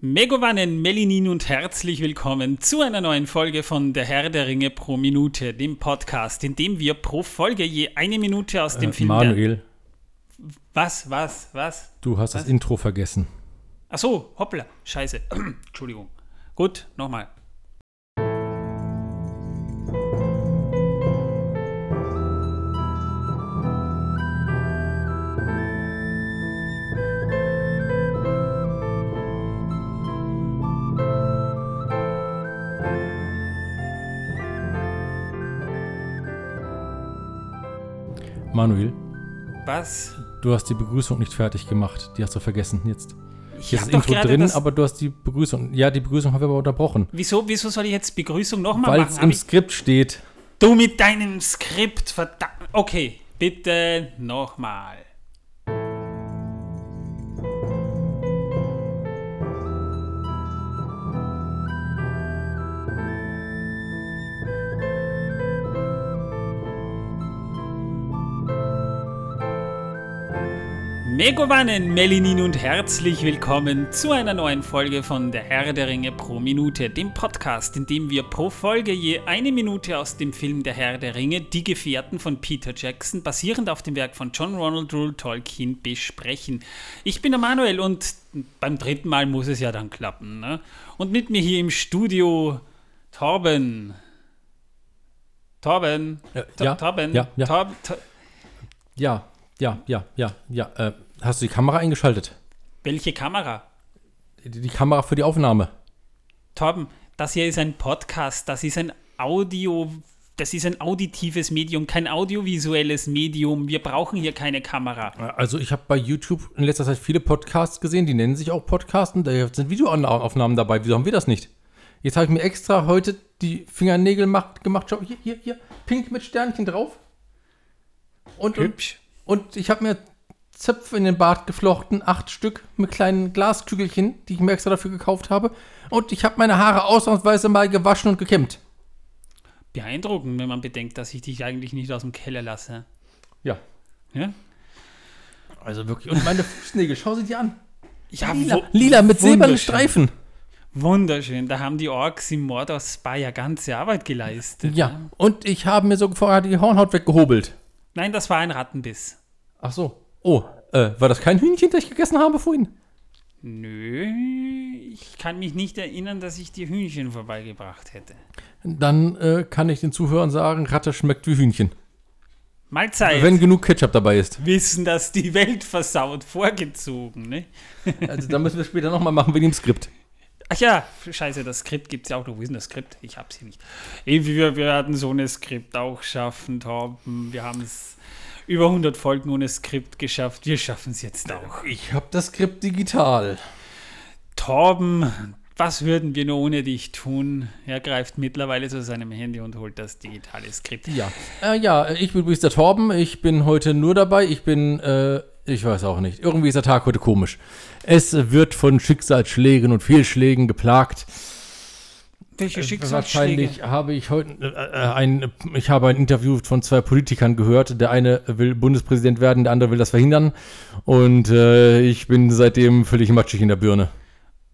Megowannen, Melinin und herzlich willkommen zu einer neuen Folge von Der Herr der Ringe pro Minute, dem Podcast, in dem wir pro Folge je eine Minute aus dem Äh, Film. Manuel, Was, was, was? du hast das Intro vergessen. Ach so, hoppla, scheiße. Entschuldigung. Gut, nochmal. Manuel, Was? du hast die Begrüßung nicht fertig gemacht. Die hast du vergessen jetzt. Ich Hier ist das Intro drin, das- aber du hast die Begrüßung. Ja, die Begrüßung haben wir aber unterbrochen. Wieso, wieso soll ich jetzt Begrüßung nochmal Weil machen? es Hab im Skript steht. du mit deinem Skript, verdammt. Okay, bitte nochmal. Megowannen, Melinin und herzlich willkommen zu einer neuen Folge von Der Herr der Ringe pro Minute, dem Podcast, in dem wir pro Folge je eine Minute aus dem Film Der Herr der Ringe, Die Gefährten von Peter Jackson, basierend auf dem Werk von John Ronald Rule Tolkien, besprechen. Ich bin der Manuel und beim dritten Mal muss es ja dann klappen. Ne? Und mit mir hier im Studio Torben. Torben. Äh, Tor- ja, Torben. ja, ja. Torb- Tor- Ja, ja, ja, ja, ja. Äh, hast du die Kamera eingeschaltet? Welche Kamera? Die, die Kamera für die Aufnahme. Torben, das hier ist ein Podcast, das ist ein Audio, das ist ein auditives Medium, kein audiovisuelles Medium. Wir brauchen hier keine Kamera. Also ich habe bei YouTube in letzter Zeit viele Podcasts gesehen, die nennen sich auch Podcasts und da sind Videoaufnahmen dabei. Wieso haben wir das nicht? Jetzt habe ich mir extra heute die Fingernägel macht, gemacht. Schau, hier, hier, hier, pink mit Sternchen drauf. Und, und, Hübsch. und ich habe mir Zöpfe in den Bart geflochten, acht Stück mit kleinen Glaskügelchen, die ich mir extra dafür gekauft habe. Und ich habe meine Haare ausnahmsweise mal gewaschen und gekämmt. Beeindruckend, wenn man bedenkt, dass ich dich eigentlich nicht aus dem Keller lasse. Ja, Ja, also wirklich. Und meine Fußnägel, schau sie dir an. ja Lila, lila mit silbernen. Streifen. Wunderschön. Da haben die Orks im Mordor Spa ja ganze Arbeit geleistet. Ja, und ich habe mir so vorher die Hornhaut weggehobelt. Nein, das war ein Rattenbiss. Ach so. Oh, äh, war das kein Hühnchen, das ich gegessen habe vorhin? Nö, ich kann mich nicht erinnern, dass ich dir Hühnchen vorbeigebracht hätte. Dann äh, kann ich den Zuhörern sagen, Ratte schmeckt wie Hühnchen. Mahlzeit. Wenn genug Ketchup dabei ist. Wissen, dass die Welt versaut, vorgezogen, ne? Also da müssen wir später nochmal machen wegen dem Skript. Ach ja, scheiße, das Skript gibt es ja auch noch. Wo ist denn das Skript? Ich hab's hier nicht. Ey, Wir werden so ein Skript auch schaffen, Torben. Wir haben es über 100 Folgen ohne Skript geschafft. Wir schaffen es jetzt auch. Ich habe das Skript digital. Torben, was würden wir nur ohne dich tun? Er greift mittlerweile zu seinem Handy und holt das digitale Skript. Ja. Äh, ja, ich bin übrigens der Torben. Ich bin heute nur dabei. Ich bin, äh, ich weiß auch nicht. Irgendwie ist der Tag heute komisch. Es wird von Schicksalsschlägen und Fehlschlägen geplagt. Welche Äh, Wahrscheinlich habe ich heute äh, äh, ein, ich habe ein Interview von zwei Politikern gehört. Der eine will Bundespräsident werden, der andere will das verhindern. Und äh, ich bin seitdem völlig matschig in der Birne.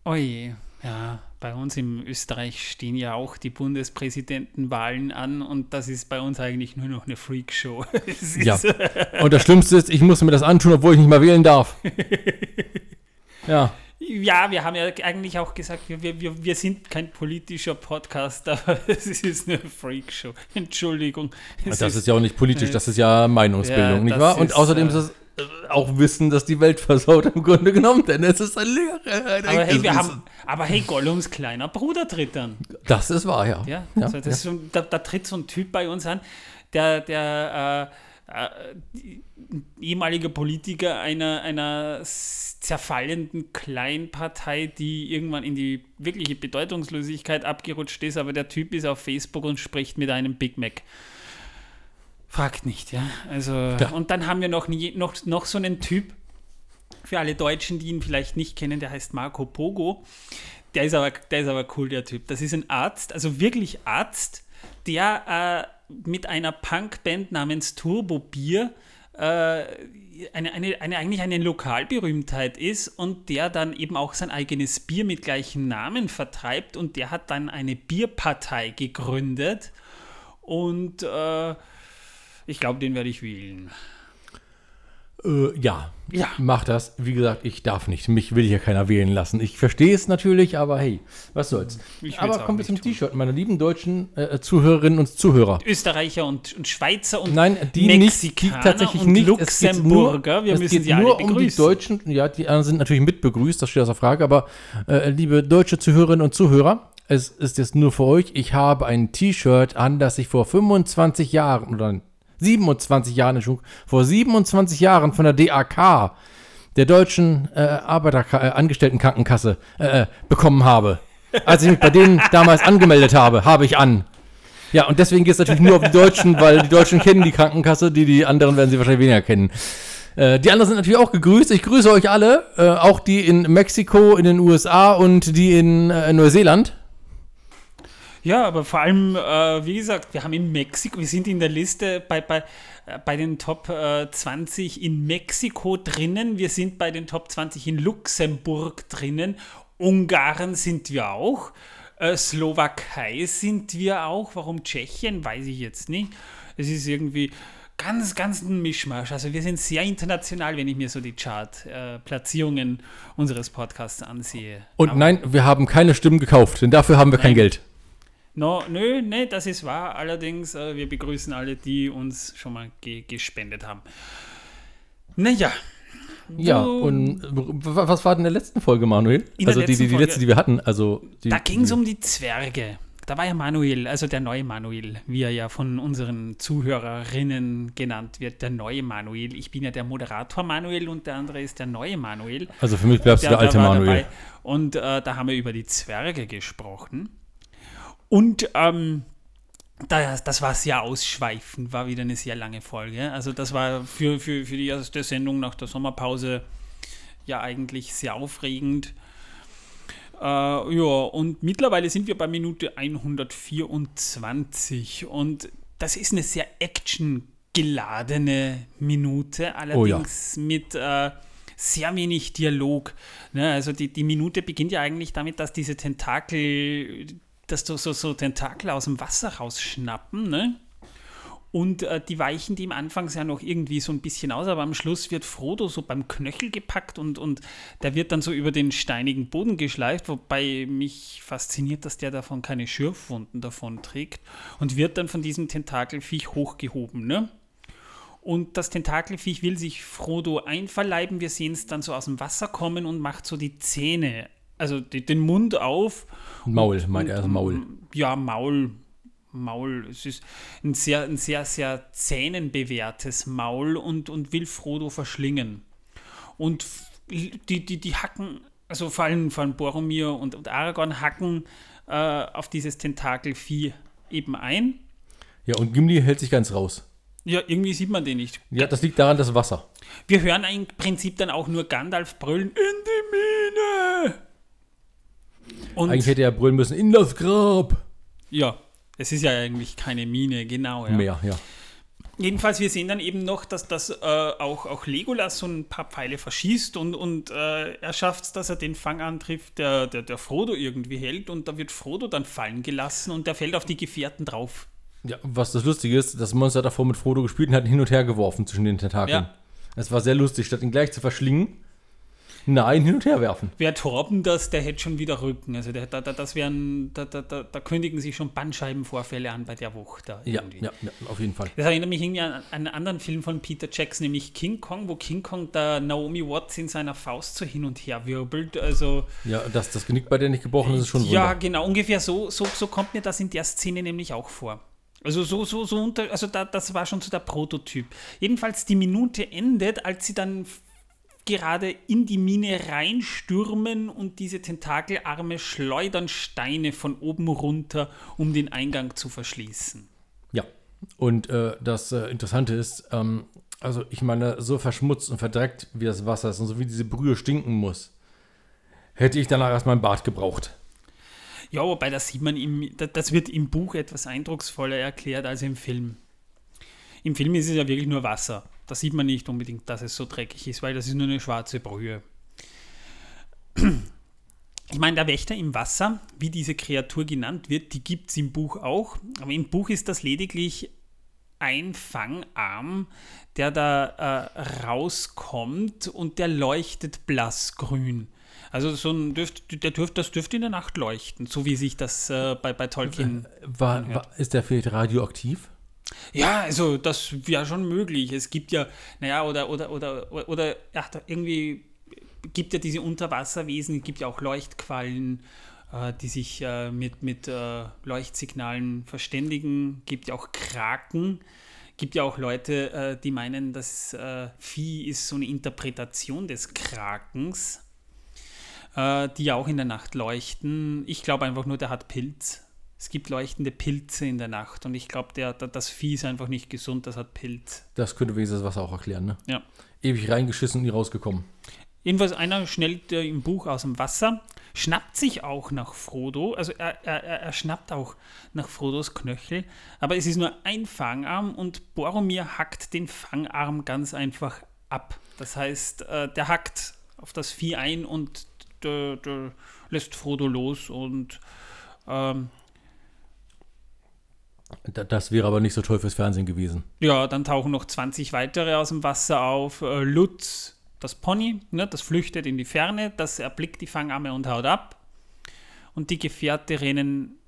Oje, ja, bei uns in Österreich stehen ja auch die Bundespräsidentenwahlen an und das ist bei uns eigentlich nur noch eine Freakshow. Ja. Und das Schlimmste ist, ich muss mir das antun, obwohl ich nicht mal wählen darf. Ja. Ja, wir haben ja eigentlich auch gesagt, wir, wir, wir, sind kein politischer Podcast, aber es ist eine Freakshow. Entschuldigung. Es Das ist ja auch nicht politisch, das ist ja Meinungsbildung, Ja, nicht wahr? Und ist, außerdem äh, ist es äh, auch Wissen, dass die Welt versaut im Grunde genommen, denn es ist ein Lehrer. Ein aber hey, wir haben, aber hey, Gollums kleiner Bruder tritt an. Das ist wahr, ja. Ja, ja, also das Ist so, da, da tritt so ein Typ bei uns an, der, der äh, äh, ehemaliger Politiker einer, einer zerfallenden Kleinpartei, die irgendwann in die wirkliche Bedeutungslosigkeit abgerutscht ist, aber der Typ ist auf Facebook und spricht mit einem Big Mac. Fragt nicht, ja. Also, Ja. und dann haben wir noch, noch, noch so einen Typ, für alle Deutschen, die ihn vielleicht nicht kennen, der heißt Marco Pogo. Der ist aber, der ist aber cool, der Typ. Das ist ein Arzt, also wirklich Arzt, der äh, mit einer Punkband namens Turbo Bier äh, eine, eine, eine, eigentlich eine Lokalberühmtheit ist und der dann eben auch sein eigenes Bier mit gleichem Namen vertreibt und der hat dann eine Bierpartei gegründet und äh, ich glaube, den werde ich wählen. Äh, ja, Ja. mach das. Wie gesagt, ich darf nicht. Mich will hier keiner wählen lassen. Ich verstehe es natürlich, aber hey, was soll's. Aber kommen wir zum. T-Shirt, meine lieben deutschen äh, Zuhörerinnen und Zuhörer. Österreicher und, und Schweizer und Nein, die nicht, die Mexikaner tatsächlich und nicht. Geht nur, Luxemburger. Wir es müssen geht sie alle nur um die. Deutschen. Ja, die anderen sind natürlich mit begrüßt, das steht außer Frage. Aber äh, liebe deutsche Zuhörerinnen und Zuhörer, es ist jetzt nur für euch. Ich habe ein T-Shirt an, das ich vor 25 Jahren oder 27 Jahren, vor 27 Jahren von der DAK, der deutschen äh, Arbeiter äh, Angestelltenkrankenkasse, äh, äh, bekommen habe. Als ich mich bei denen damals angemeldet habe, habe ich an. Ja, und deswegen geht es natürlich nur auf die Deutschen, weil die Deutschen kennen die Krankenkasse, die, die anderen werden sie wahrscheinlich weniger kennen. Äh, die anderen sind natürlich auch gegrüßt. Ich grüße euch alle, äh, auch die in Mexiko, in den USA und die in äh, Neuseeland. Ja, aber vor allem, äh, wie gesagt, wir haben in Mexiko, wir sind in der Liste bei, bei, äh, bei den Top äh, 20 in Mexiko drinnen, wir sind bei den Top 20 in Luxemburg drinnen, Ungarn sind wir auch, äh, Slowakei sind wir auch, warum Tschechien, weiß ich jetzt nicht. Es ist irgendwie ganz, ganz ein Mischmasch. Also wir sind sehr international, wenn ich mir so die Chart-Platzierungen unseres Podcasts ansehe. Und nein, wir haben keine Stimmen gekauft, denn dafür haben wir kein Nein. Geld. No, nö, ne, das ist wahr. Allerdings, äh, wir begrüßen alle, die uns schon mal ge gespendet haben. Naja. Ja, und was war denn in der letzten Folge, Manuel? In der also die, die, die letzte, die wir hatten. Also die, Da ging es um die Zwerge. Da war ja Manuel, also der neue Manuel, wie er ja von unseren Zuhörerinnen genannt wird, der neue Manuel. Ich bin ja der Moderator Manuel und der andere ist der neue Manuel. Also für mich bleibst du der, alte war Manuel. dabei. Und äh, da haben wir über die Zwerge gesprochen. Und ähm, das, das war sehr ausschweifend, war wieder eine sehr lange Folge. Also das war für, für, für die erste Sendung nach der Sommerpause ja eigentlich sehr aufregend. Äh, ja, und mittlerweile sind wir bei Minute 124 und das ist eine sehr actiongeladene Minute, allerdings mit äh, sehr wenig Dialog. Ne? Also die, die Minute beginnt ja eigentlich damit, dass diese Tentakel, dass so, so, so Tentakel aus dem Wasser rausschnappen, ne? Und äh, die weichen dem anfangs ja noch irgendwie so ein bisschen aus, aber am Schluss wird Frodo so beim Knöchel gepackt und, und der wird dann so über den steinigen Boden geschleift, wobei mich fasziniert, dass der davon keine Schürfwunden davon trägt und wird dann von diesem Tentakelviech hochgehoben, ne? Und das Tentakelviech will sich Frodo einverleiben. Wir sehen es dann so aus dem Wasser kommen und macht so die Zähne, also die, den Mund auf. Maul, und, meint er, also Maul. Ja, Maul. Maul. Es ist ein sehr, ein sehr, sehr zähnenbewehrtes Maul und, und will Frodo verschlingen. Und die, die, die hacken, also vor allem, vor allem Boromir und, und Aragorn hacken äh, auf dieses Tentakelvieh eben ein. Ja, und Gimli hält sich ganz raus. Ja, irgendwie sieht man den nicht. Ja, das liegt daran, das Wasser. Wir hören im Prinzip dann auch nur Gandalf brüllen, in! Und Eigentlich hätte er brüllen müssen, in das Grab. ja, es ist ja eigentlich keine Mine, genau. Ja. Mehr, ja. Jedenfalls, wir sehen dann eben noch, dass das äh, auch, auch Legolas so ein paar Pfeile verschießt und, und äh, er schafft es, dass er den Fang antrifft, der, der, der Frodo irgendwie hält und da wird Frodo dann fallen gelassen und der fällt auf die Gefährten drauf. Ja, was das Lustige ist, das Monster hat davor mit Frodo gespielt und hat ihn hin und her geworfen zwischen den Tentakeln. Ja. Es war sehr lustig, statt ihn gleich zu verschlingen, nein, hin und her werfen. Wer Torben das, der hätte schon wieder Rücken. Also der, da, da, das wären, da, da, da, kündigen sich schon Bandscheibenvorfälle an bei der Wucht da. Ja, ja, ja, auf jeden Fall. Das erinnert mich irgendwie an einen anderen Film von Peter Jackson, nämlich King Kong, wo King Kong da Naomi Watts in seiner Faust so hin und her wirbelt. Also Ja, dass das Genick bei der nicht gebrochen ist, ist schon ein ja, Wunder. genau, ungefähr so, so, so kommt mir das in der Szene nämlich auch vor. Also so, so, so unter, also da, das war schon so der Prototyp. Jedenfalls die Minute endet, als sie dann gerade in die Mine reinstürmen und diese Tentakelarme schleudern Steine von oben runter, um den Eingang zu verschließen. Ja. Und äh, das äh, Interessante ist, ähm, also ich meine, so verschmutzt und verdreckt wie das Wasser ist und so wie diese Brühe stinken muss, hätte ich danach erstmal ein Bad gebraucht. Ja, wobei das sieht man im, da- das wird im Buch etwas eindrucksvoller erklärt als im Film. Im Film ist es ja wirklich nur Wasser. Da sieht man nicht unbedingt, dass es so dreckig ist, weil das ist nur eine schwarze Brühe. Ich meine, der Wächter im Wasser, wie diese Kreatur genannt wird, die gibt es im Buch auch. Aber im Buch ist das lediglich ein Fangarm, der da äh, rauskommt und der leuchtet blassgrün. Also so ein dürft, der dürft, das dürfte in der Nacht leuchten, so wie sich das äh, bei, bei Tolkien. War, war, ist der vielleicht radioaktiv? Ja, also das wäre schon möglich. Es gibt ja, naja, oder, oder, oder, oder, oder ach, irgendwie gibt ja diese Unterwasserwesen, gibt ja auch Leuchtquallen, äh, die sich äh, mit, mit äh, Leuchtsignalen verständigen, gibt ja auch Kraken, gibt ja auch Leute, äh, die meinen, das äh, Vieh ist so eine Interpretation des Krakens, äh, die ja auch in der Nacht leuchten. Ich glaube einfach nur, der hat Pilz. Es gibt leuchtende Pilze in der Nacht und ich glaube, der, der, das Vieh ist einfach nicht gesund, das hat Pilz. Das könnte das Wasser auch erklären, ne? Ja. Ewig reingeschissen und nie rausgekommen. Jedenfalls einer schnellt äh, im Buch aus dem Wasser, schnappt sich auch nach Frodo, also er, er, er schnappt auch nach Frodos Knöchel, aber es ist nur ein Fangarm und Boromir hackt den Fangarm ganz einfach ab. Das heißt, äh, der hackt auf das Vieh ein und der, der lässt Frodo los und ähm, das wäre aber nicht so toll fürs Fernsehen gewesen. Ja, dann tauchen noch 20 weitere aus dem Wasser auf. Äh, Lutz, das Pony, ne, das flüchtet in die Ferne, das erblickt die Fangarme und haut ab. Und die Gefährte rennen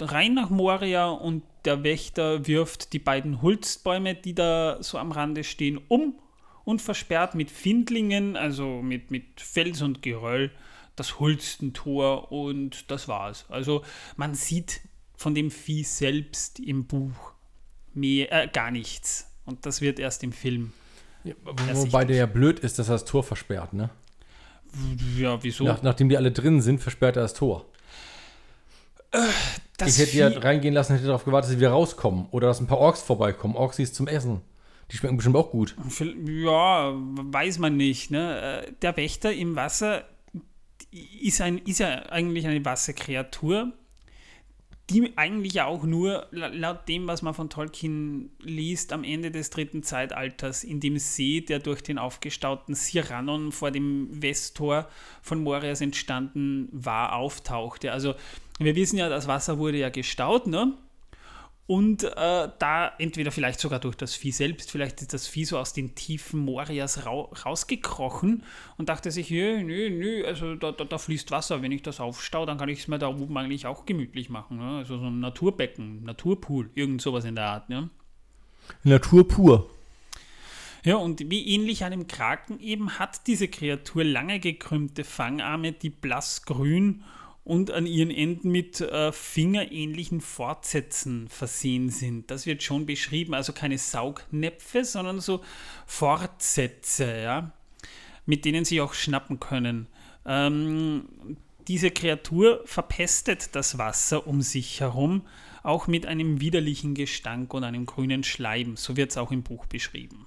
rein nach Moria und der Wächter wirft die beiden Hulstbäume, die da so am Rande stehen, um und versperrt mit Findlingen, also mit, mit Fels und Geröll, das Hulstentor und das war's. Also man sieht von dem Vieh selbst im Buch mehr, äh, gar nichts. Und das wird erst im Film ja, wobei der ja blöd ist, dass er das Tor versperrt, ne? Ja, wieso? Nach, nachdem die alle drin sind, versperrt er das Tor. Äh, das ich hätte ja reingehen lassen, hätte darauf gewartet, dass sie wieder rauskommen. Oder dass ein paar Orks vorbeikommen. Orks zum Essen. Die schmecken bestimmt auch gut. Ja, weiß man nicht. Ne? Äh, der Wächter im Wasser ist, ein, ist ja eigentlich eine Wasserkreatur die eigentlich ja auch nur, laut dem, was man von Tolkien liest, am Ende des dritten Zeitalters in dem See, der durch den aufgestauten Sirannon vor dem Westtor von Morias entstanden war, auftauchte. Also wir wissen ja, das Wasser wurde ja gestaut, ne? Und äh, da entweder vielleicht sogar durch das Vieh selbst, vielleicht ist das Vieh so aus den Tiefen Morias ra rausgekrochen und dachte sich, nö, nö, nö, also da, da, da, fließt Wasser, wenn ich das aufstau, dann kann ich es mir da oben eigentlich auch gemütlich machen. Ne? Also so ein Naturbecken, Naturpool, irgend sowas in der Art. Ne? Natur pur. Ja, und wie ähnlich einem Kraken eben hat diese Kreatur lange gekrümmte Fangarme, die blassgrün und an ihren Enden mit äh, fingerähnlichen Fortsätzen versehen sind. Das wird schon beschrieben, also keine Saugnäpfe, sondern so Fortsätze, ja, mit denen sie auch schnappen können. Ähm, diese Kreatur verpestet das Wasser um sich herum, auch mit einem widerlichen Gestank und einem grünen Schleim. So wird es auch im Buch beschrieben.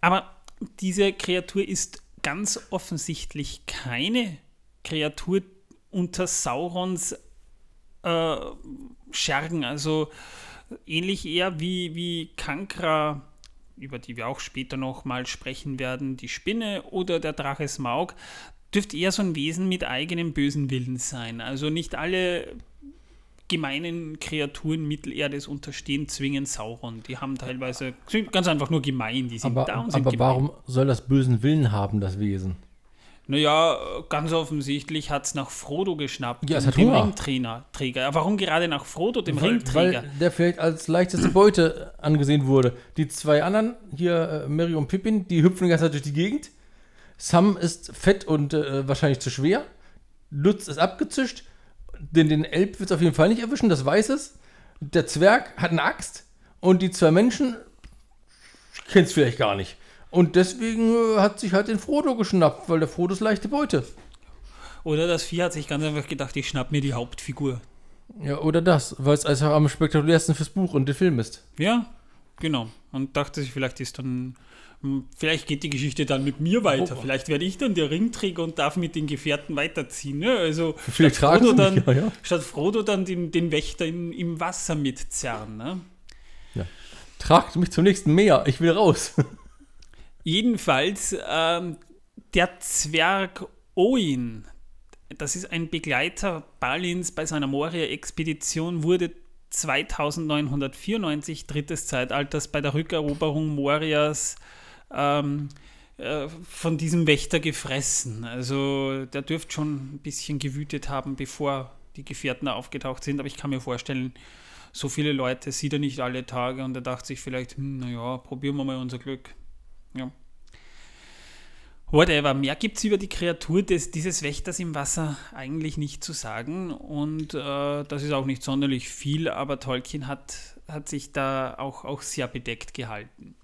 Aber diese Kreatur ist ganz offensichtlich keine Kreatur, unter Saurons äh, Schergen, also ähnlich eher wie, wie Kankra, über die wir auch später noch mal sprechen werden, die Spinne oder der Drache Smaug, dürfte eher so ein Wesen mit eigenem bösen Willen sein. Also nicht alle gemeinen Kreaturen Mittelerdes unterstehen zwingend Sauron. Die haben teilweise sind ganz einfach nur gemein, die sind aber, da und sind Aber gemein. warum soll das bösen Willen haben, das Wesen? Naja, ganz offensichtlich hat es nach Frodo geschnappt, ja, es dem, dem Ringträger. Warum gerade nach Frodo, dem weil, Ringträger? Weil der vielleicht als leichteste Beute angesehen wurde. Die zwei anderen, hier äh, Mary und Pippin, die hüpfen die ganze Zeit durch die Gegend. Sam ist fett und äh, wahrscheinlich zu schwer. Lutz ist abgezischt. Den, den Elb wird es auf jeden Fall nicht erwischen, das weiß es. Der Zwerg hat eine Axt. Und die zwei Menschen kennt es vielleicht gar nicht. Und deswegen äh, hat sich halt den Frodo geschnappt, weil der Frodo ist leichte Beute. Oder das Vieh hat sich ganz einfach gedacht, ich schnapp mir die Hauptfigur. Ja, oder das, weil es einfach am spektakulärsten fürs Buch und den Film ist. Ja, genau. Und dachte sich, vielleicht ist dann, hm, vielleicht geht die Geschichte dann mit mir weiter. Oh. Vielleicht werde ich dann der Ringträger und darf mit den Gefährten weiterziehen. Ne? Also statt Frodo, dann, ja, ja. statt Frodo dann den, den Wächter in, im Wasser mitzerren. Ne? Ja. Tragt mich zum nächsten Meer, ich will raus. Jedenfalls, ähm, der Zwerg Oin, das ist ein Begleiter Balins bei seiner Moria-Expedition, wurde 2994, drittes Zeitalters, bei der Rückeroberung Morias ähm, äh, von diesem Wächter gefressen. Also der dürfte schon ein bisschen gewütet haben, bevor die Gefährten aufgetaucht sind, aber ich kann mir vorstellen, so viele Leute sieht er nicht alle Tage und er dachte sich vielleicht, hm, naja, probieren wir mal unser Glück. Ja. Whatever, mehr gibt es über die Kreatur des, dieses Wächters im Wasser eigentlich nicht zu sagen und äh, das ist auch nicht sonderlich viel, aber Tolkien hat, hat sich da auch, auch sehr bedeckt gehalten.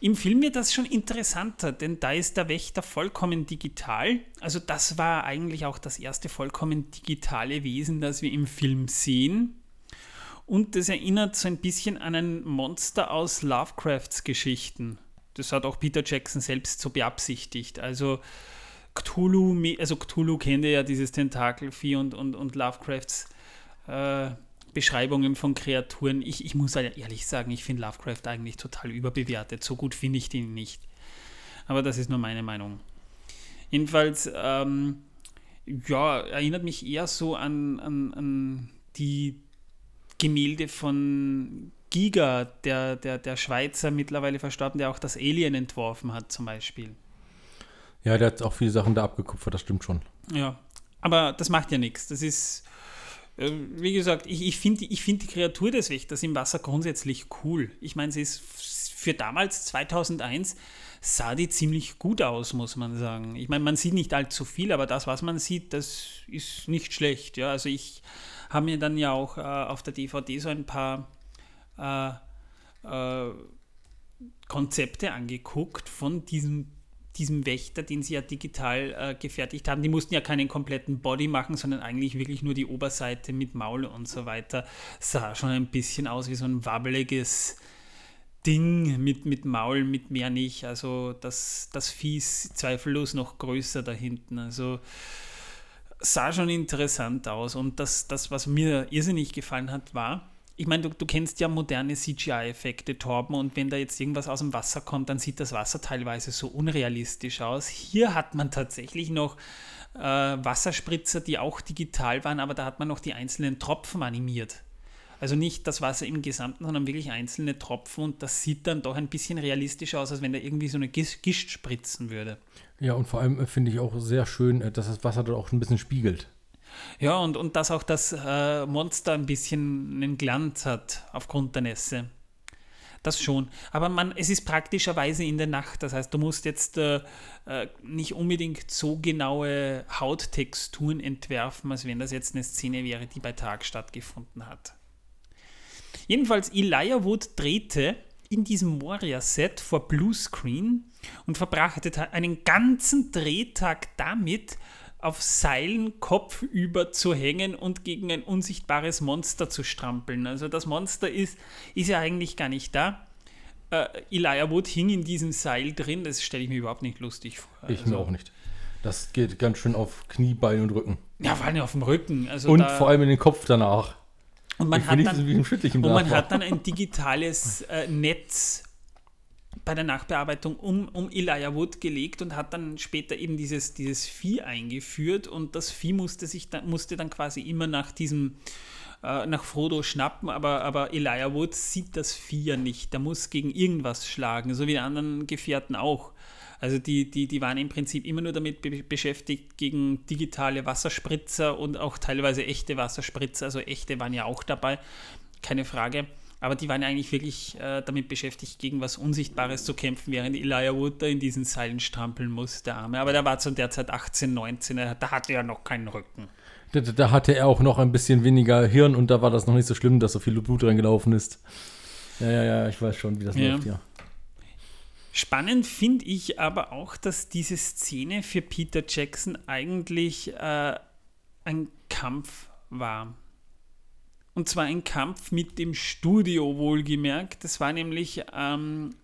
Im Film wird das schon interessanter, denn da ist der Wächter vollkommen digital. Also das war eigentlich auch das erste vollkommen digitale Wesen, das wir im Film sehen. Und das erinnert so ein bisschen an ein Monster aus Lovecrafts Geschichten. Das hat auch Peter Jackson selbst so beabsichtigt. Also Cthulhu, also Cthulhu kennt ja dieses Tentakelvieh und, und, und Lovecrafts äh, Beschreibungen von Kreaturen. Ich, ich muss ehrlich sagen, ich finde Lovecraft eigentlich total überbewertet. So gut finde ich den nicht. Aber das ist nur meine Meinung. Jedenfalls, ähm, ja, erinnert mich eher so an, an, an die Gemälde von Giga, der, der, der Schweizer mittlerweile verstorben, der auch das Alien entworfen hat, zum Beispiel. Ja, der hat auch viele Sachen da abgekupfert, das stimmt schon. Ja, aber das macht ja nichts. Das ist, äh, wie gesagt, ich, ich finde ich find die Kreatur des Wächters im Wasser grundsätzlich cool. Ich meine, sie ist für damals 2001 sah die ziemlich gut aus, muss man sagen. Ich meine, man sieht nicht allzu viel, aber das, was man sieht, das ist nicht schlecht. Ja, also ich habe mir dann ja auch äh, auf der DVD so ein paar äh, äh, Konzepte angeguckt von diesem diesem Wächter, den sie ja digital äh, gefertigt haben. Die mussten ja keinen kompletten Body machen, sondern eigentlich wirklich nur die Oberseite mit Maul und so weiter. Sah schon ein bisschen aus wie so ein wabbeliges Ding mit, mit Maul, mit mehr nicht. Also das, das Vieh ist zweifellos noch größer da hinten. Also sah schon interessant aus. Und das, das was mir irrsinnig gefallen hat, war, ich meine, du, du kennst ja moderne CGI-Effekte, Torben, und wenn da jetzt irgendwas aus dem Wasser kommt, dann sieht das Wasser teilweise so unrealistisch aus. Hier hat man tatsächlich noch äh, Wasserspritzer, die auch digital waren, aber da hat man noch die einzelnen Tropfen animiert. Also nicht das Wasser im Gesamten, sondern wirklich einzelne Tropfen und das sieht dann doch ein bisschen realistischer aus, als wenn da irgendwie so eine Gischt spritzen würde. Ja, und vor allem äh, finde ich auch sehr schön, äh, dass das Wasser dort auch ein bisschen spiegelt. Ja, und, und dass auch das äh, Monster ein bisschen einen Glanz hat aufgrund der Nässe. Das schon. Aber man, es ist praktischerweise in der Nacht. Das heißt, du musst jetzt äh, äh, nicht unbedingt so genaue Hauttexturen entwerfen, als wenn das jetzt eine Szene wäre, die bei Tag stattgefunden hat. Jedenfalls, Elijah Wood drehte in diesem Moria-Set vor Bluescreen und verbrachte einen ganzen Drehtag damit, auf Seilen kopfüber zu hängen und gegen ein unsichtbares Monster zu strampeln. Also das Monster ist, ist ja eigentlich gar nicht da. Äh, Elijah Wood hing in diesem Seil drin, das stelle ich mir überhaupt nicht lustig vor. Ich also, mir auch nicht. Das geht ganz schön auf Knie, Bein und Rücken. Ja, vor allem auf dem Rücken. Also und vor allem in den Kopf danach. Und man, hat dann, und man hat dann ein digitales äh, Netz bei der Nachbearbeitung um, um Elijah Wood gelegt und hat dann später eben dieses, dieses Vieh eingeführt und das Vieh musste sich dann, musste dann quasi immer nach diesem äh, nach Frodo schnappen, aber, aber Elijah Wood sieht das Vieh ja nicht. Der muss gegen irgendwas schlagen, so wie die anderen Gefährten auch. Also die, die, die waren im Prinzip immer nur damit be beschäftigt, gegen digitale Wasserspritzer und auch teilweise echte Wasserspritzer, also echte waren ja auch dabei, keine Frage. Aber die waren eigentlich wirklich äh, damit beschäftigt, gegen was Unsichtbares zu kämpfen, während Elijah Wood da in diesen Seilen strampeln muss, der Arme. Aber der war zu der Zeit 18, 19, da hatte er noch keinen Rücken. Da, da, hatte er auch noch ein bisschen weniger Hirn und da war das noch nicht so schlimm, dass so viel Blut reingelaufen ist. Ja, ja, ja, ich weiß schon, wie das ja. läuft, ja. Spannend finde ich aber auch, dass diese Szene für Peter Jackson eigentlich äh, ein Kampf war. Und zwar ein Kampf mit dem Studio, wohlgemerkt. Das war nämlich ähm,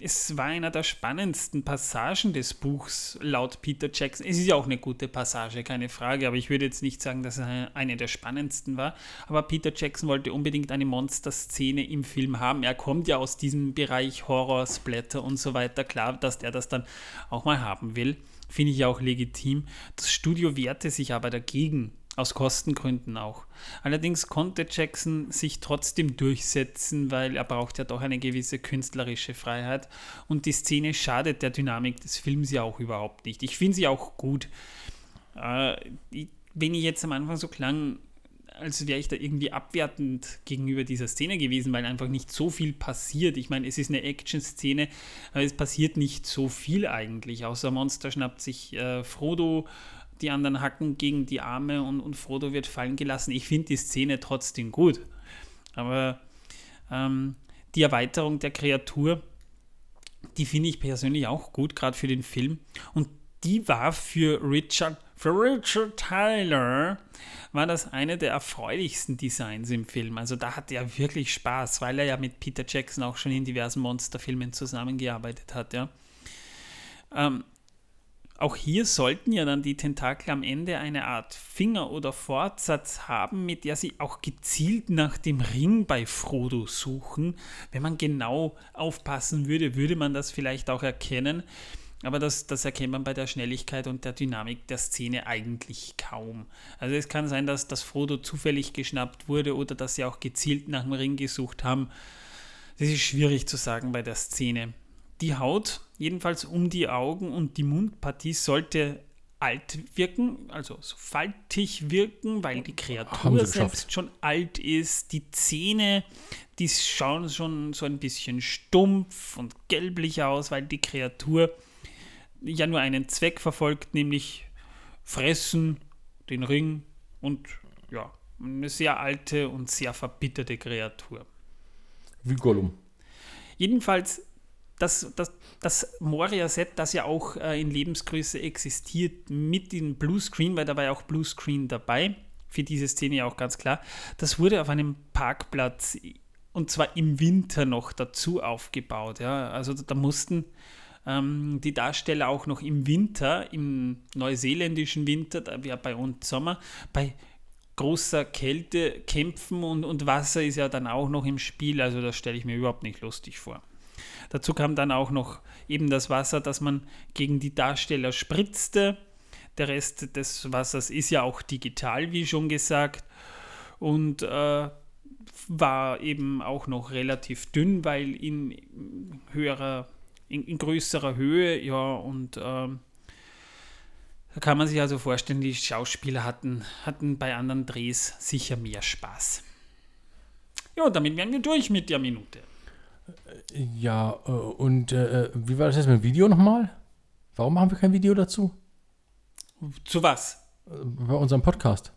es war einer der spannendsten Passagen des Buchs laut Peter Jackson. Es ist ja auch eine gute Passage, keine Frage, aber ich würde jetzt nicht sagen, dass es eine der spannendsten war. Aber Peter Jackson wollte unbedingt eine Monster-Szene im Film haben. Er kommt ja aus diesem Bereich Horror, Splatter und so weiter. Klar, dass er das dann auch mal haben will, finde ich auch legitim. Das Studio wehrte sich aber dagegen aus Kostengründen auch. Allerdings konnte Jackson sich trotzdem durchsetzen, weil er braucht ja doch eine gewisse künstlerische Freiheit. Und die Szene schadet der Dynamik des Films ja auch überhaupt nicht. Ich finde sie auch gut. Äh, wenn ich jetzt am Anfang so klang, als wäre ich da irgendwie abwertend gegenüber dieser Szene gewesen, weil einfach nicht so viel passiert. Ich meine, es ist eine Action-Szene, aber es passiert nicht so viel eigentlich, außer Monster schnappt sich äh, Frodo die anderen hacken gegen die Arme und, und Frodo wird fallen gelassen. Ich finde die Szene trotzdem gut. Aber ähm, die Erweiterung der Kreatur, die finde ich persönlich auch gut, gerade für den Film. Und die war für Richard, für Richard Tyler, war das eine der erfreulichsten Designs im Film. Also da hatte er wirklich Spaß, weil er ja mit Peter Jackson auch schon in diversen Monsterfilmen zusammengearbeitet hat. Ja. Ähm, auch hier sollten ja dann die Tentakel am Ende eine Art Finger oder Fortsatz haben, mit der sie auch gezielt nach dem Ring bei Frodo suchen. Wenn man genau aufpassen würde, würde man das vielleicht auch erkennen. Aber das, das erkennt man bei der Schnelligkeit und der Dynamik der Szene eigentlich kaum. Also es kann sein, dass das Frodo zufällig geschnappt wurde oder dass sie auch gezielt nach dem Ring gesucht haben. Das ist schwierig zu sagen bei der Szene. Die Haut, jedenfalls um die Augen und die Mundpartie, sollte alt wirken, also so faltig wirken, weil die Kreatur selbst schon alt ist. Die Zähne, die schauen schon so ein bisschen stumpf und gelblich aus, weil die Kreatur ja nur einen Zweck verfolgt, nämlich fressen, den Ring und ja, eine sehr alte und sehr verbitterte Kreatur. Wie Gollum. Jedenfalls das, das, das Moria-Set, das ja auch äh, in Lebensgröße existiert, mit dem Bluescreen, weil da war ja auch Bluescreen dabei, für diese Szene ja auch ganz klar, das wurde auf einem Parkplatz und zwar im Winter noch dazu aufgebaut. Ja? Also da mussten ähm, die Darsteller auch noch im Winter, im neuseeländischen Winter, da wäre bei uns Sommer, bei großer Kälte kämpfen und, und Wasser ist ja dann auch noch im Spiel, also das stelle ich mir überhaupt nicht lustig vor. Dazu kam dann auch noch eben das Wasser, das man gegen die Darsteller spritzte. Der Rest des Wassers ist ja auch digital, wie schon gesagt. Und äh, war eben auch noch relativ dünn, weil in höherer, in, in größerer Höhe, ja, und äh, da kann man sich also vorstellen, die Schauspieler hatten, hatten bei anderen Drehs sicher mehr Spaß. Ja, damit wären wir durch mit der Minute. Ja, äh, und äh, wie war das jetzt mit dem Video nochmal? Warum machen wir kein Video dazu? Zu was? Bei unserem Podcast.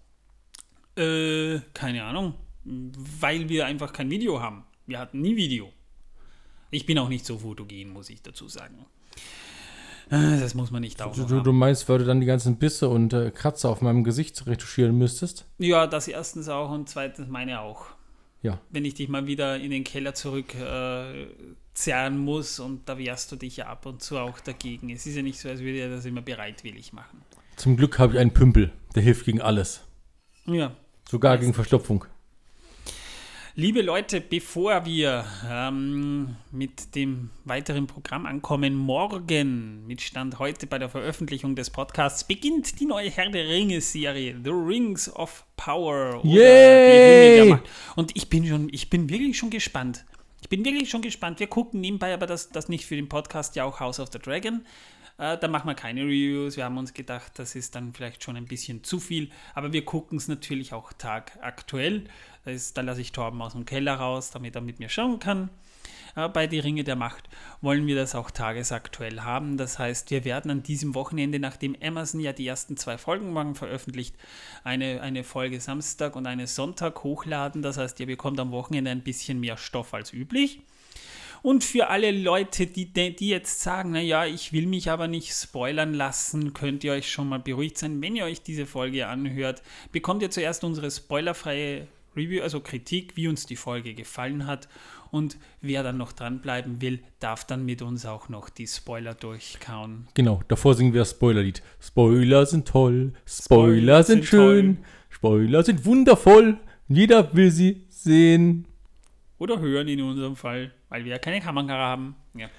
Äh, keine Ahnung. Weil wir einfach kein Video haben. Wir hatten nie Video. Ich bin auch nicht so fotogen, muss ich dazu sagen. Äh, das muss man nicht auch. Du, du, meinst, weil du dann die ganzen Bisse und äh, Kratzer auf meinem Gesicht retuschieren müsstest? Ja, das erstens auch und zweitens meine auch ja. wenn ich dich mal wieder in den Keller zurück äh, zerren muss und da wehrst du dich ja ab und zu auch dagegen. Es ist ja nicht so, als würde er das immer bereitwillig machen. Zum Glück habe ich einen Pümpel, der hilft gegen alles. Ja. Sogar gegen Verstopfung. Liebe Leute, bevor wir ähm, mit dem weiteren Programm ankommen, morgen mit Stand heute bei der Veröffentlichung des Podcasts beginnt die neue Herr der Ringe-Serie The Rings of Power. Oder Yay! Die Ringe der Macht. Und ich bin schon, ich bin wirklich schon gespannt. Ich bin wirklich schon gespannt. Wir gucken nebenbei aber das, das nicht für den Podcast ja auch House of the Dragon. Äh, da machen wir keine Reviews. Wir haben uns gedacht, das ist dann vielleicht schon ein bisschen zu viel. Aber wir gucken es natürlich auch tagaktuell. Da, da lasse ich Torben aus dem Keller raus, damit er mit mir schauen kann. Äh, bei Die Ringe der Macht wollen wir das auch tagesaktuell haben. Das heißt, wir werden an diesem Wochenende, nachdem Amazon ja die ersten zwei Folgen morgen veröffentlicht, eine, eine Folge Samstag und eine Sonntag hochladen. Das heißt, ihr bekommt am Wochenende ein bisschen mehr Stoff als üblich. Und für alle Leute, die, die jetzt sagen, naja, ich will mich aber nicht spoilern lassen, könnt ihr euch schon mal beruhigt sein. Wenn ihr euch diese Folge anhört, bekommt ihr zuerst unsere spoilerfreie Review, also Kritik, wie uns die Folge gefallen hat. Und wer dann noch dranbleiben will, darf dann mit uns auch noch die Spoiler durchkauen. Genau, davor singen wir das Spoilerlied. Spoiler sind toll, Spoiler, Spoiler sind, sind, schön, toll. Spoiler sind wundervoll, jeder will sie sehen. Oder hören in unserem Fall, weil wir ja keine Kamera haben. Ja.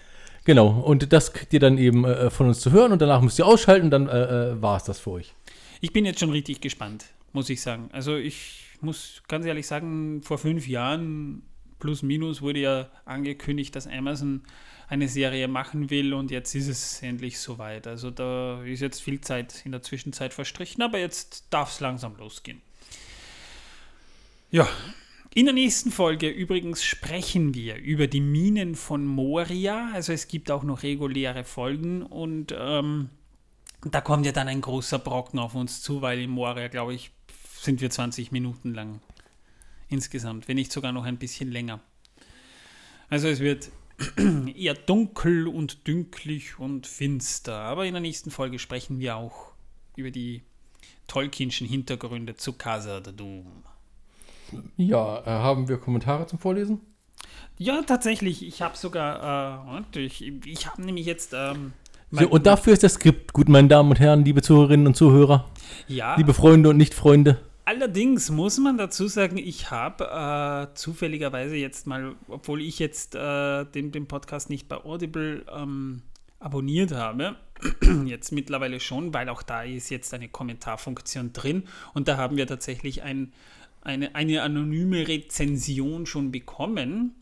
Genau, und das kriegt ihr dann eben äh, von uns zu hören und danach müsst ihr ausschalten, dann äh, äh war es das für euch. Ich bin jetzt schon richtig gespannt, muss ich sagen. Also ich muss ganz ehrlich sagen, vor fünf Jahren plus minus wurde ja angekündigt, dass Amazon eine Serie machen will und jetzt ist es endlich soweit. Also da ist jetzt viel Zeit in der Zwischenzeit verstrichen, aber jetzt darf es langsam losgehen. Ja, in der nächsten Folge übrigens sprechen wir über die Minen von Moria. Also es gibt auch noch reguläre Folgen und ähm, da kommt ja dann ein großer Brocken auf uns zu, weil in Moria, glaube ich, sind wir 20 Minuten lang insgesamt, wenn nicht sogar noch ein bisschen länger. Also es wird eher dunkel und dünklich und finster. Aber in der nächsten Folge sprechen wir auch über die Tolkienschen Hintergründe zu Casa de Doom. Ja, äh, haben wir Kommentare zum Vorlesen? Ja, tatsächlich. Ich habe sogar, äh, ich, ich habe nämlich jetzt. Ähm, so, und dafür ist das Skript gut, meine Damen und Herren, liebe Zuhörerinnen und Zuhörer. Ja. Liebe Freunde und Nicht-Freunde. Allerdings muss man dazu sagen, ich habe äh, zufälligerweise jetzt mal, obwohl ich jetzt äh, den, den Podcast nicht bei Audible ähm, abonniert habe, jetzt mittlerweile schon, weil auch da ist jetzt eine Kommentarfunktion drin und da haben wir tatsächlich ein, eine, eine anonyme Rezension schon bekommen.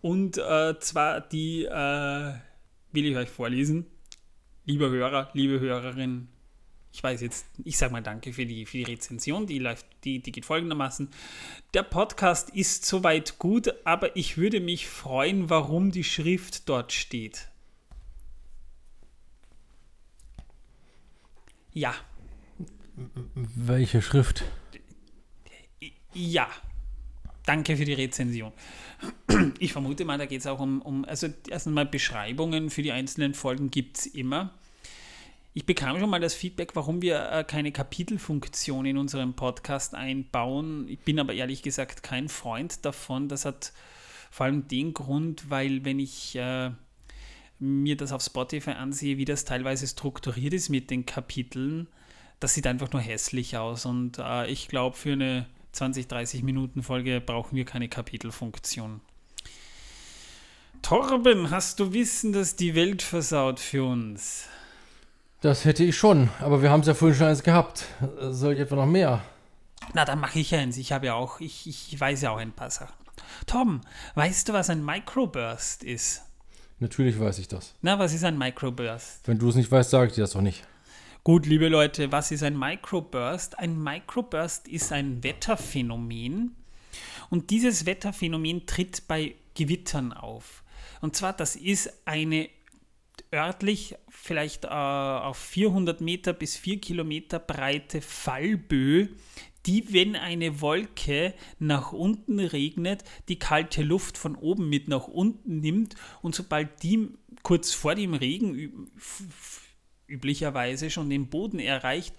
Und äh, zwar die äh, will ich euch vorlesen. Lieber Hörer, liebe Hörerin, ich weiß jetzt, ich sage mal danke für die, für die Rezension, die, läuft, die, die geht folgendermaßen. Der Podcast ist soweit gut, aber ich würde mich freuen, warum die Schrift dort steht. Ja. Welche Schrift? Ja. Danke für die Rezension. Ich vermute mal, da geht es auch um, um, also erstmal Beschreibungen für die einzelnen Folgen gibt es immer. Ich bekam schon mal das Feedback, warum wir äh, keine Kapitelfunktion in unserem Podcast einbauen. Ich bin aber ehrlich gesagt kein Freund davon. Das hat vor allem den Grund, weil wenn ich äh, mir das auf Spotify ansehe, wie das teilweise strukturiert ist mit den Kapiteln, das sieht einfach nur hässlich aus. Und äh, ich glaube, für eine 20, 30 Minuten Folge brauchen wir keine Kapitelfunktion. Torben, hast du Wissen, dass die Welt versaut für uns? Das hätte ich schon, aber wir haben es ja vorhin schon eins gehabt. Soll ich etwa noch mehr? Na, dann mache ich eins. Ich habe ja auch, ich, ich weiß ja auch ein paar Sachen. Tom, weißt du, was ein Microburst ist? Natürlich weiß ich das. Na, was ist ein Microburst? Wenn du es nicht weißt, sage ich dir das doch nicht. Gut, liebe Leute, was ist ein Microburst? Ein Microburst ist ein Wetterphänomen und dieses Wetterphänomen tritt bei Gewittern auf. Und zwar, das ist eine örtlich vielleicht äh, auf 400 Meter bis 4 Kilometer breite Fallböe, die, wenn eine Wolke nach unten regnet, die kalte Luft von oben mit nach unten nimmt und sobald die kurz vor dem Regen üblicherweise schon den Boden erreicht,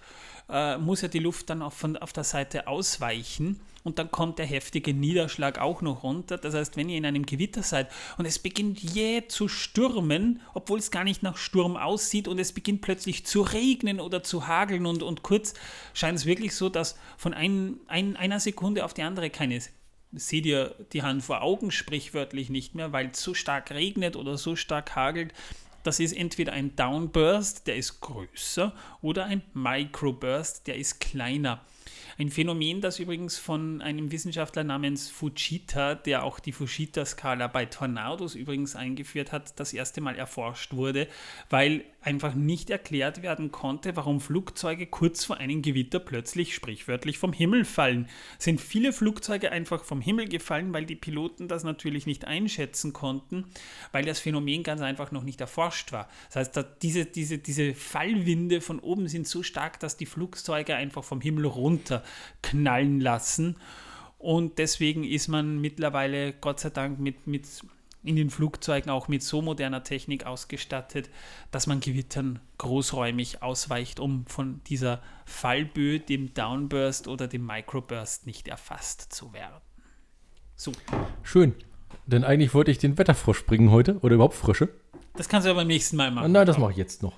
äh, muss ja die Luft dann auf, von, auf der Seite ausweichen und dann kommt der heftige Niederschlag auch noch runter. Das heißt, wenn ihr in einem Gewitter seid und es beginnt jäh zu stürmen, obwohl es gar nicht nach Sturm aussieht und es beginnt plötzlich zu regnen oder zu hageln und, und kurz scheint es wirklich so, dass von ein, ein, einer Sekunde auf die andere keine seht ihr die Hand vor Augen sprichwörtlich nicht mehr, weil es so stark regnet oder so stark hagelt. Das ist entweder ein Downburst, der ist größer, oder ein Microburst, der ist kleiner. Ein Phänomen, das übrigens von einem Wissenschaftler namens Fujita, der auch die Fujita-Skala bei Tornados übrigens eingeführt hat, das erste Mal erforscht wurde, weil einfach nicht erklärt werden konnte, warum Flugzeuge kurz vor einem Gewitter plötzlich sprichwörtlich vom Himmel fallen. Sind viele Flugzeuge einfach vom Himmel gefallen, weil die Piloten das natürlich nicht einschätzen konnten, weil das Phänomen ganz einfach noch nicht erforscht war. Das heißt, diese, diese, diese Fallwinde von oben sind so stark, dass die Flugzeuge einfach vom Himmel runter knallen lassen. Und deswegen ist man mittlerweile, Gott sei Dank, mit, mit in den Flugzeugen auch mit so moderner Technik ausgestattet, dass man Gewittern großräumig ausweicht, um von dieser Fallböe, dem Downburst oder dem Microburst nicht erfasst zu werden. So. Schön. Denn eigentlich wollte ich den Wetterfrosch bringen heute oder überhaupt Frösche. Das kannst du aber beim nächsten Mal machen. Nein, das mache ich jetzt noch.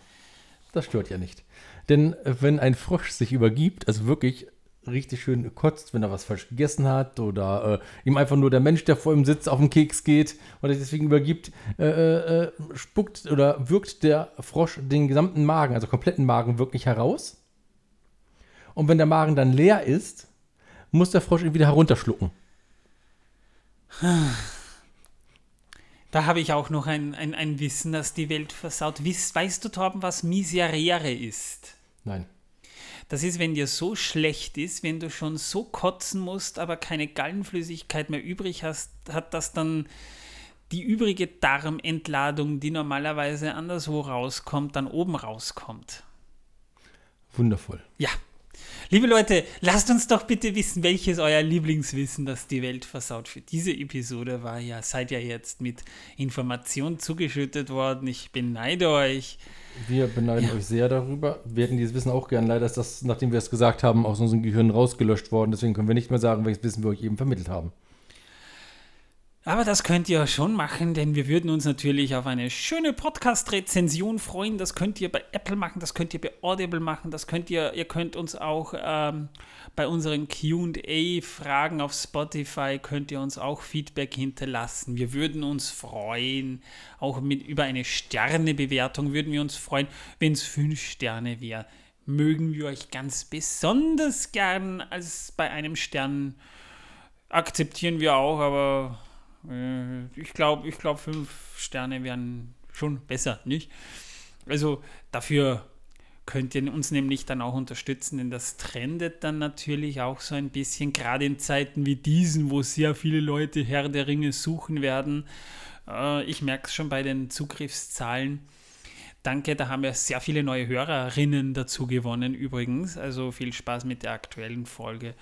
Das stört ja nicht. Denn äh, wenn ein Frosch sich übergibt, also wirklich richtig schön kotzt, wenn er was falsch gegessen hat oder äh, ihm einfach nur der Mensch, der vor ihm sitzt, auf den Keks geht oder deswegen übergibt, äh, äh, äh, spuckt oder wirkt der Frosch den gesamten Magen, also kompletten Magen wirklich heraus. Und wenn der Magen dann leer ist, muss der Frosch ihn wieder herunterschlucken. Da habe ich auch noch ein, ein, ein Wissen, das die Welt versaut. Weißt, weißt du, Torben, was Miserere ist? Nein. Das ist, wenn dir so schlecht ist, wenn du schon so kotzen musst, aber keine Gallenflüssigkeit mehr übrig hast, hat das dann die übrige Darmentladung, die normalerweise anderswo rauskommt, dann oben rauskommt. Wundervoll. Ja, Liebe Leute, lasst uns doch bitte wissen, welches euer Lieblingswissen, das die Welt versaut. Für diese Episode war ja, seid ja jetzt mit Informationen zugeschüttet worden. Ich beneide euch. Wir beneiden ja. euch sehr darüber. Wir hätten dieses Wissen auch gern. Leider ist das, nachdem wir es gesagt haben, aus unserem Gehirn rausgelöscht worden. Deswegen können wir nicht mehr sagen, welches Wissen wir euch eben vermittelt haben. Aber das könnt ihr schon machen, denn wir würden uns natürlich auf eine schöne Podcast-Rezension freuen. Das könnt ihr bei Apple machen, das könnt ihr bei Audible machen, das könnt ihr, ihr könnt uns auch ähm, bei unseren QA-Fragen auf Spotify könnt ihr uns auch Feedback hinterlassen. Wir würden uns freuen, auch mit über eine Sternebewertung würden wir uns freuen, wenn es fünf Sterne wäre. Mögen wir euch ganz besonders gern als bei einem Stern akzeptieren wir auch, aber ich glaube, ich glaube, fünf Sterne wären schon besser, nicht? Also dafür könnt ihr uns nämlich dann auch unterstützen, denn das trendet dann natürlich auch so ein bisschen, gerade in Zeiten wie diesen, wo sehr viele Leute Herr der Ringe suchen werden. Äh, ich merke es schon bei den Zugriffszahlen Danke, da haben wir sehr viele neue Hörerinnen dazu gewonnen übrigens. Also viel Spaß mit der aktuellen Folge.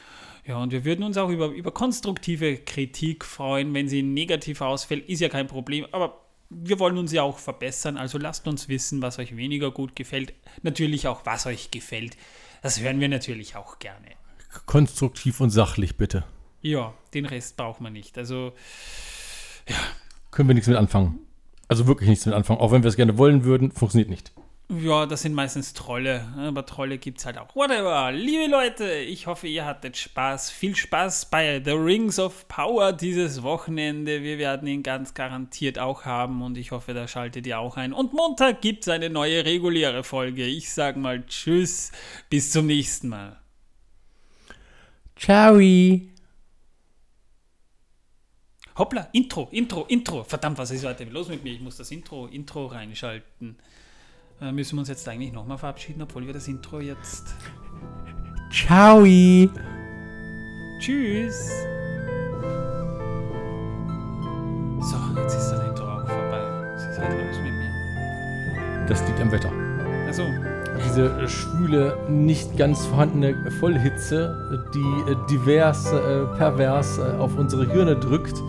Ja, und wir würden uns auch über, über konstruktive Kritik freuen. Wenn sie negativ ausfällt, ist ja kein Problem. Aber wir wollen uns ja auch verbessern. Also lasst uns wissen, was euch weniger gut gefällt. Natürlich auch, was euch gefällt. Das hören wir natürlich auch gerne. Konstruktiv und sachlich, bitte. Ja, den Rest braucht man nicht. Also, ja. Können wir nichts mit anfangen. Also wirklich nichts mit anfangen. Auch wenn wir es gerne wollen würden, funktioniert nicht. Ja, das sind meistens Trolle, aber Trolle gibt es halt auch. Whatever. Liebe Leute, ich hoffe, ihr hattet Spaß. Viel Spaß bei The Rings of Power dieses Wochenende. Wir werden ihn ganz garantiert auch haben und ich hoffe, da schaltet ihr auch ein. Und Montag gibt es eine neue reguläre Folge. Ich sag mal Tschüss, bis zum nächsten Mal. Ciao. Hoppla, Intro, Intro, Intro. Verdammt, was ist heute los mit mir? Ich muss das Intro, Intro reinschalten. Äh, müssen wir uns jetzt eigentlich nochmal verabschieden, obwohl wir das Intro jetzt. Ciao. Tschüss. So, jetzt ist das Intro auch vorbei. Was ist heute los mit mir? Das liegt am Wetter. Also diese schwüle, nicht ganz vorhandene Vollhitze, die äh, divers, äh, pervers äh, auf unsere Hirne drückt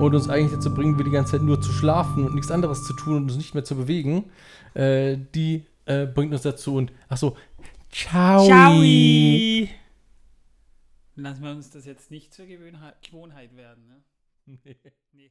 und uns eigentlich dazu bringen will, die ganze Zeit nur zu schlafen und nichts anderes zu tun und uns nicht mehr zu bewegen, äh, die äh, bringt uns dazu und ach so, ciao. Ciao. Lassen wir uns das jetzt nicht zur Gewohnheit werden, ne? nee. nee.